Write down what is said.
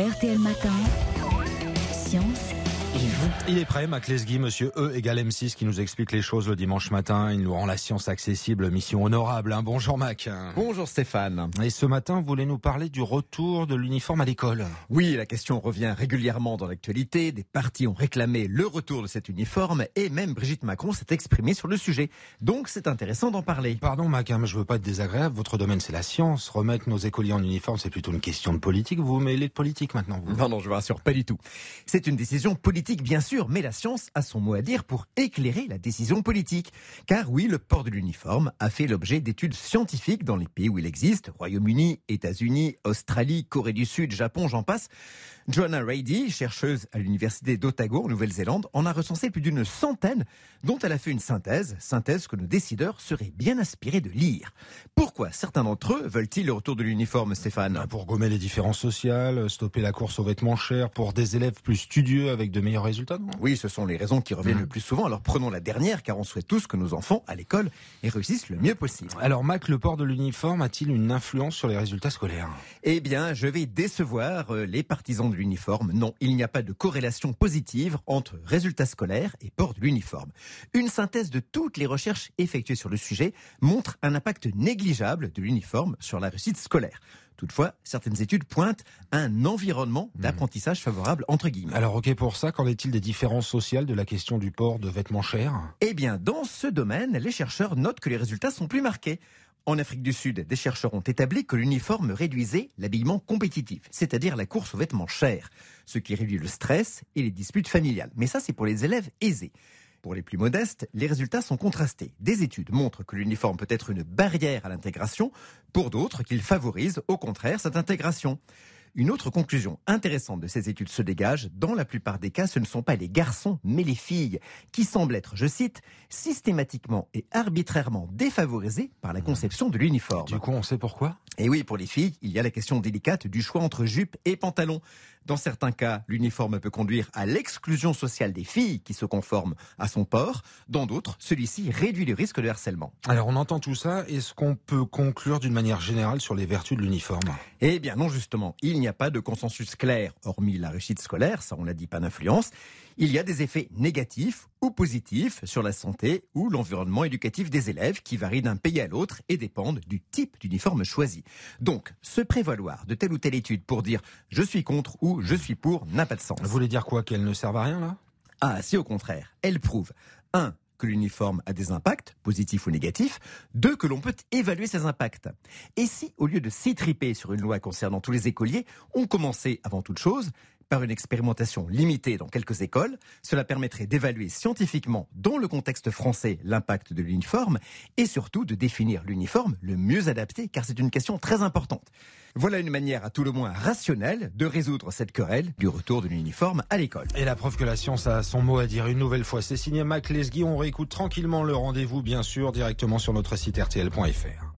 RTL Matin. Il est prêt, Mac Lesguy, monsieur E égale M6, qui nous explique les choses le dimanche matin. Il nous rend la science accessible, mission honorable. hein. Bonjour Mac. Bonjour Stéphane. Et ce matin, vous voulez nous parler du retour de l'uniforme à l'école Oui, la question revient régulièrement dans l'actualité. Des partis ont réclamé le retour de cet uniforme et même Brigitte Macron s'est exprimée sur le sujet. Donc c'est intéressant d'en parler. Pardon Mac, hein, mais je veux pas être désagréable. Votre domaine, c'est la science. Remettre nos écoliers en uniforme, c'est plutôt une question de politique. Vous vous mêlez de politique maintenant, vous Non, non, je vous rassure, pas du tout. C'est une décision politique, bien sûr, mais la science a son mot à dire pour éclairer la décision politique. Car oui, le port de l'uniforme a fait l'objet d'études scientifiques dans les pays où il existe, Royaume-Uni, États-Unis, Australie, Corée du Sud, Japon, j'en passe. Joanna Rady, chercheuse à l'université d'Otago en Nouvelle-Zélande, en a recensé plus d'une centaine, dont elle a fait une synthèse, synthèse que nos décideurs seraient bien inspirés de lire. Pourquoi certains d'entre eux veulent-ils le retour de l'uniforme, Stéphane? Ah, Pour gommer les différences sociales, stopper la course aux vêtements chers, pour des élèves plus studieux avec de meilleurs résultats, non? Oui, ce sont les raisons qui reviennent Mhm. le plus souvent. Alors prenons la dernière, car on souhaite tous que nos enfants à l'école réussissent le mieux possible. Alors Mac, le port de l'uniforme a-t-il une influence sur les résultats scolaires? Eh bien, je vais décevoir euh, les partisans de l'uniforme. Non, il n'y a pas de corrélation positive entre résultats scolaires et port de l'uniforme. Une synthèse de toutes les recherches effectuées sur le sujet montre un impact négligeable de l'uniforme sur la réussite scolaire. Toutefois, certaines études pointent un environnement d'apprentissage favorable entre guillemets. Alors ok pour ça, qu'en est-il des différences sociales de la question du port de vêtements chers? Eh bien, dans ce domaine, les chercheurs notent que les résultats sont plus marqués. En Afrique du Sud, des chercheurs ont établi que l'uniforme réduisait l'habillement compétitif, c'est-à-dire la course aux vêtements chers, ce qui réduit le stress et les disputes familiales. Mais ça, c'est pour les élèves aisés. Pour les plus modestes, les résultats sont contrastés. Des études montrent que l'uniforme peut être une barrière à l'intégration, pour d'autres qu'il favorise au contraire cette intégration. Une autre conclusion intéressante de ces études se dégage. Dans la plupart des cas, ce ne sont pas les garçons, mais les filles, qui semblent être, je cite, systématiquement et arbitrairement défavorisées par la conception de l'uniforme. Du coup, on sait pourquoi? Et oui, pour les filles, il y a la question délicate du choix entre jupe et pantalon. Dans certains cas, l'uniforme peut conduire à l'exclusion sociale des filles qui se conforment à son port. Dans d'autres, celui-ci réduit le risque de harcèlement. Alors on entend tout ça, est-ce qu'on peut conclure d'une manière générale sur les vertus de l'uniforme? Eh bien non, justement, il n'y a pas de consensus clair, hormis la réussite scolaire, ça on l'a dit, pas d'influence. Il y a des effets négatifs ou positifs sur la santé ou l'environnement éducatif des élèves qui varient d'un pays à l'autre et dépendent du type d'uniforme choisi. Donc, se prévaloir de telle ou telle étude pour dire je suis contre ou je suis pour n'a pas de sens. Vous voulez dire quoi Qu'elles ne servent à rien là? Ah, si au contraire, elle prouve 1. que l'uniforme a des impacts, positifs ou négatifs, 2. que l'on peut évaluer ces impacts. Et si, au lieu de s'étriper sur une loi concernant tous les écoliers, on commençait avant toute chose par une expérimentation limitée dans quelques écoles, cela permettrait d'évaluer scientifiquement, dans le contexte français, l'impact de l'uniforme et surtout de définir l'uniforme le mieux adapté, car c'est une question très importante. Voilà une manière à tout le moins rationnelle de résoudre cette querelle du retour de l'uniforme à l'école. Et la preuve que la science a son mot à dire une nouvelle fois. C'est signé Mac Lesguy. On réécoute tranquillement le rendez-vous, bien sûr, directement sur notre site rtl.fr.